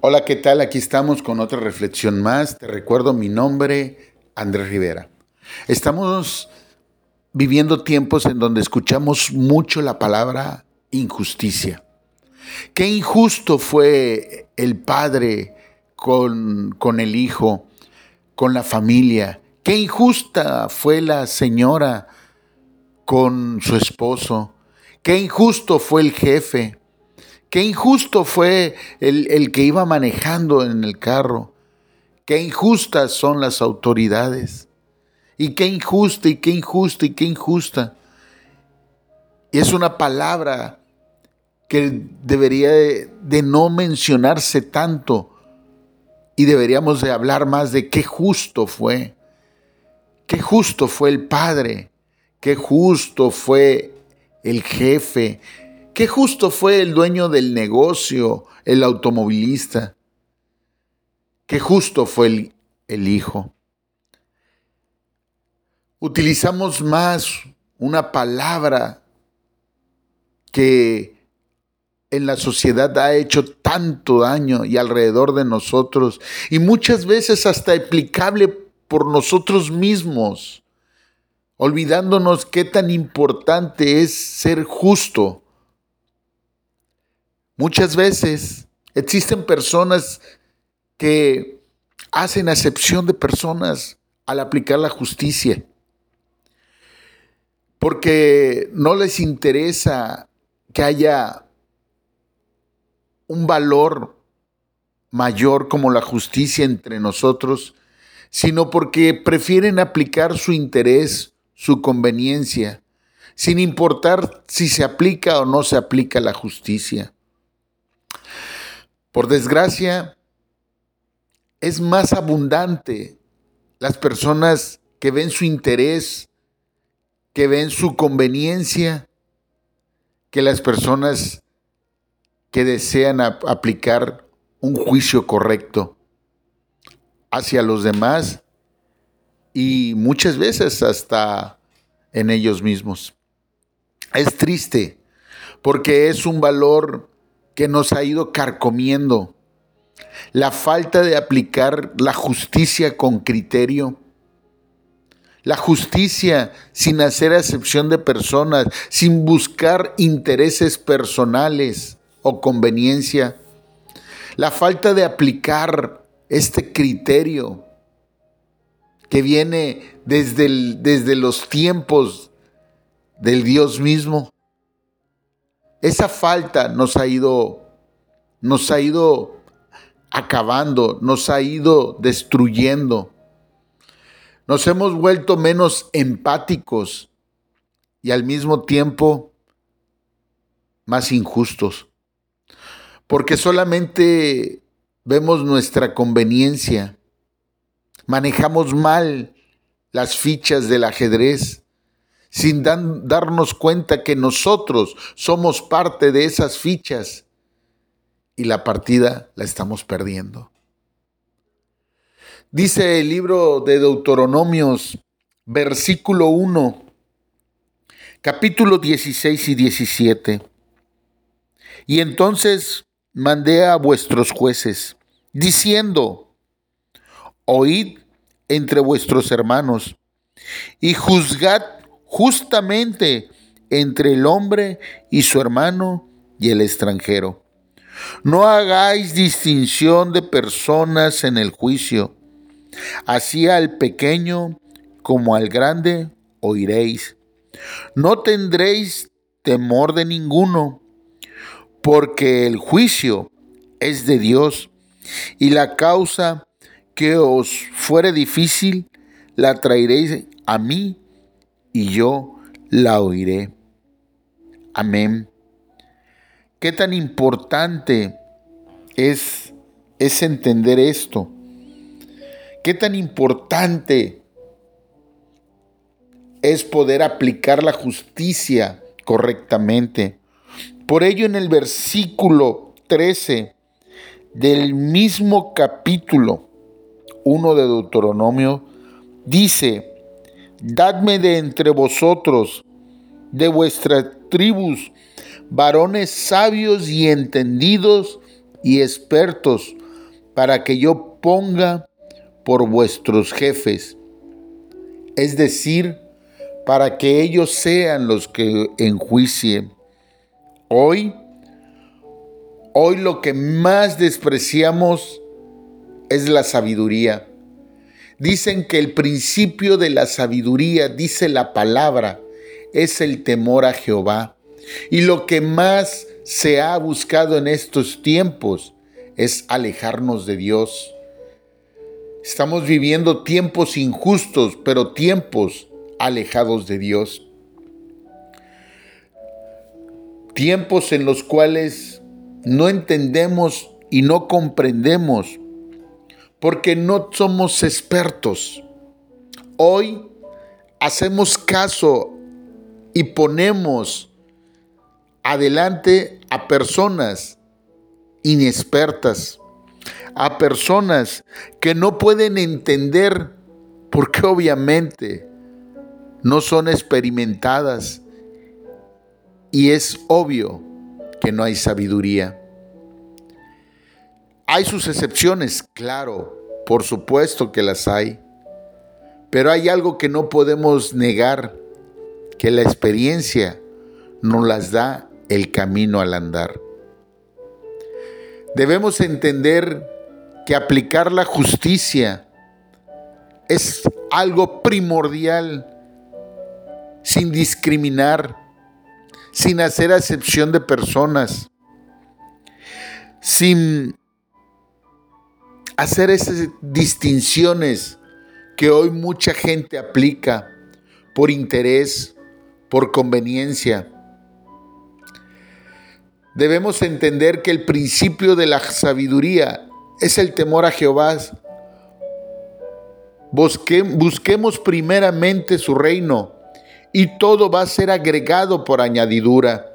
Hola, ¿qué tal? Aquí estamos con otra reflexión más. Te recuerdo mi nombre, Andrés Rivera. Estamos viviendo tiempos en donde escuchamos mucho la palabra injusticia. Qué injusto fue el padre con, con el hijo, con la familia. Qué injusta fue la señora con su esposo. Qué injusto fue el jefe. Qué injusto fue el, el, que iba manejando en el carro. Qué injustas son las autoridades. Y qué injusta, y qué injusta, y qué injusta. Y es una palabra que debería de, de no mencionarse tanto. Y deberíamos de hablar más de qué justo fue. Qué justo fue el Padre. Qué justo fue el jefe, qué justo fue el dueño del negocio, el automovilista, qué justo fue el, el hijo. Utilizamos más una palabra que en la sociedad ha hecho tanto daño y alrededor de nosotros y muchas veces hasta aplicable por nosotros mismos olvidándonos qué tan importante es ser justo. Muchas veces existen personas que hacen acepción de personas al aplicar la justicia, porque no les interesa que haya un valor mayor como la justicia entre nosotros, sino porque prefieren aplicar su interés su conveniencia, sin importar si se aplica o no se aplica la justicia. Por desgracia, es más abundante las personas que ven su interés, que ven su conveniencia, que las personas que desean aplicar un juicio correcto hacia los demás y muchas veces hasta en ellos mismos. Es triste porque es un valor que nos ha ido carcomiendo. La falta de aplicar la justicia con criterio. La justicia sin hacer excepción de personas, sin buscar intereses personales o conveniencia. La falta de aplicar este criterio que viene desde, desde los tiempos del Dios mismo. Esa falta nos ha ido, nos ha ido acabando, nos ha ido destruyendo. Nos hemos vuelto menos empáticos y al mismo tiempo más injustos. Porque solamente vemos nuestra conveniencia manejamos mal las fichas del ajedrez sin darnos cuenta que nosotros somos parte de esas fichas y la partida la estamos perdiendo. Dice el libro de Deuteronomios, versículo 1, capítulo 16 y 17. Y entonces mandé a vuestros jueces, diciendo, oíd entre vuestros hermanos y juzgad justamente entre el hombre y su hermano y el extranjero. No hagáis distinción de personas en el juicio. Así al pequeño como al grande oiréis. No tendréis temor de ninguno, porque el juicio es de Dios y la causa que os fuere difícil, la traeréis a mí y yo la oiré. Amén. Qué tan importante es, es entender esto. Qué tan importante es poder aplicar la justicia correctamente. Por ello en el versículo 13 del mismo capítulo 1 de Deuteronomio, dice, Dadme de entre vosotros, de vuestras tribus, varones sabios y entendidos, y expertos para que yo ponga por vuestros jefes, es decir, para que ellos sean los que enjuicien. Hoy, hoy lo que más despreciamos es la sabiduría. Dicen que el principio de la sabiduría, dice la palabra, es el temor a Jehová. Y lo que más se ha buscado en estos tiempos es alejarnos de Dios. Estamos viviendo tiempos injustos, pero tiempos alejados de Dios. Tiempos en los cuales no entendemos y no comprendemos porque no somos expertos. Hoy hacemos caso y ponemos adelante a personas inexpertas, a personas que no pueden entender porque obviamente no son experimentadas y es obvio que no hay sabiduría. Hay sus excepciones, claro, por supuesto que las hay, pero hay algo que no podemos negar, que la experiencia nos las da el camino al andar. Debemos entender que aplicar la justicia es algo primordial, sin discriminar, sin hacer acepción de personas, sin hacer esas distinciones que hoy mucha gente aplica por interés, por conveniencia. Debemos entender que el principio de la sabiduría es el temor a Jehová. busquemos primeramente su reino y todo va a ser agregado por añadidura.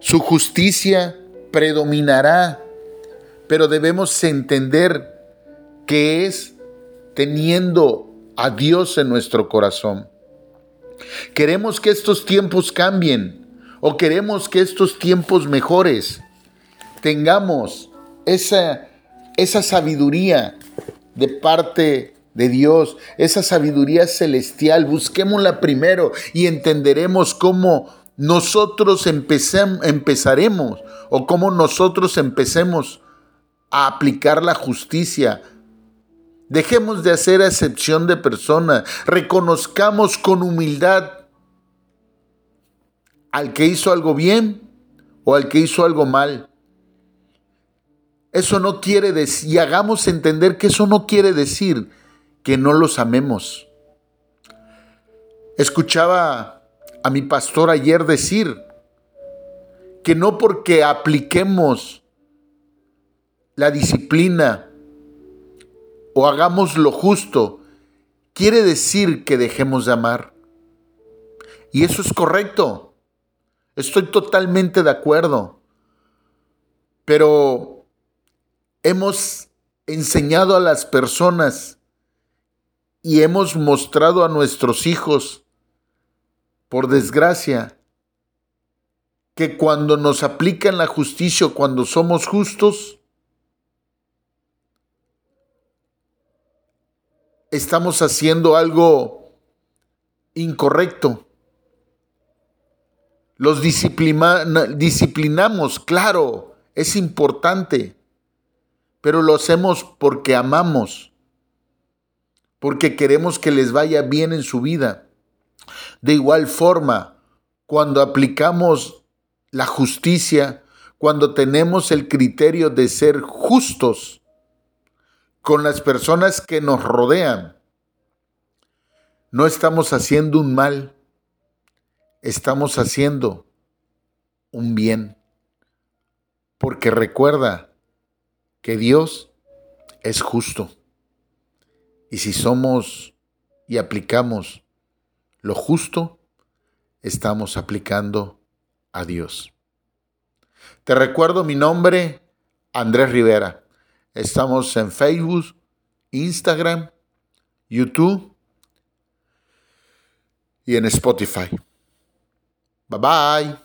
Su justicia predominará pero debemos entender que es teniendo a Dios en nuestro corazón. Queremos que estos tiempos cambien o queremos que estos tiempos mejores tengamos esa, esa sabiduría de parte de Dios, esa sabiduría celestial. Busquémosla primero y entenderemos cómo nosotros empezaremos o cómo nosotros empecemos a aplicar la justicia. Dejemos de hacer excepción de personas. Reconozcamos con humildad al que hizo algo bien o al que hizo algo mal. Eso no quiere decir, y hagamos entender que eso no quiere decir que no los amemos. Escuchaba a mi pastor ayer decir que no porque apliquemos la disciplina o hagamos lo justo, quiere decir que dejemos de amar. Y eso es correcto. Estoy totalmente de acuerdo. Pero hemos enseñado a las personas y hemos mostrado a nuestros hijos, por desgracia, que cuando nos aplican la justicia, cuando somos justos, estamos haciendo algo incorrecto. Los disciplinamos, claro, es importante, pero lo hacemos porque amamos, porque queremos que les vaya bien en su vida. De igual forma, cuando aplicamos la justicia, cuando tenemos el criterio de ser justos, con las personas que nos rodean. No estamos haciendo un mal, estamos haciendo un bien. Porque recuerda que Dios es justo. Y si somos y aplicamos lo justo, estamos aplicando a Dios. Te recuerdo mi nombre, Andrés Rivera. Estamos en Facebook, Instagram, YouTube y en Spotify. Bye bye.